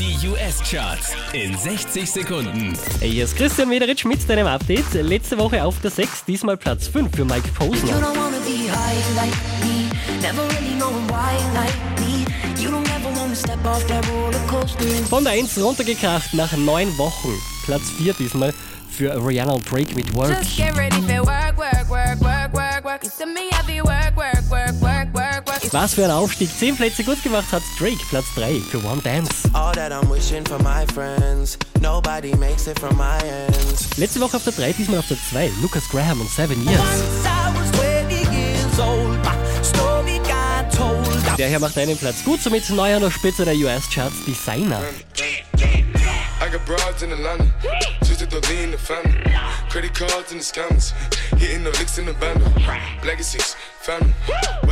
Die US-Charts in 60 Sekunden. Hey, hier ist Christian Mederitsch mit deinem Update. Letzte Woche auf der 6, diesmal Platz 5 für Mike You Posner. don't wanna be high like me. Never really knowing why like me. You don't ever wanna step off that roller coaster. Von der 1 runtergekracht nach 9 Wochen. Platz 4 diesmal für Rihanna und Drake mit Work. Just get ready for work, work, work, work, work, work. You see me heavy work, work, work, work, work, work. Was für ein Aufstieg. 10 Plätze gut gemacht hat Drake, Platz 3 für One Dance. All that I'm wishing for my friends. Nobody makes it from my end. Letzte Woche auf der 3, diesmal auf der 2. Lucas Graham und Seven Years. I was 20 years old. My story got told. Der hier macht einen Platz gut, somit neu an der Spitze der US-Charts Designer. I got broads in Atlanta, just to lean in the family. Credit cards and the scammers, hitting the licks in the band. Legacies, family,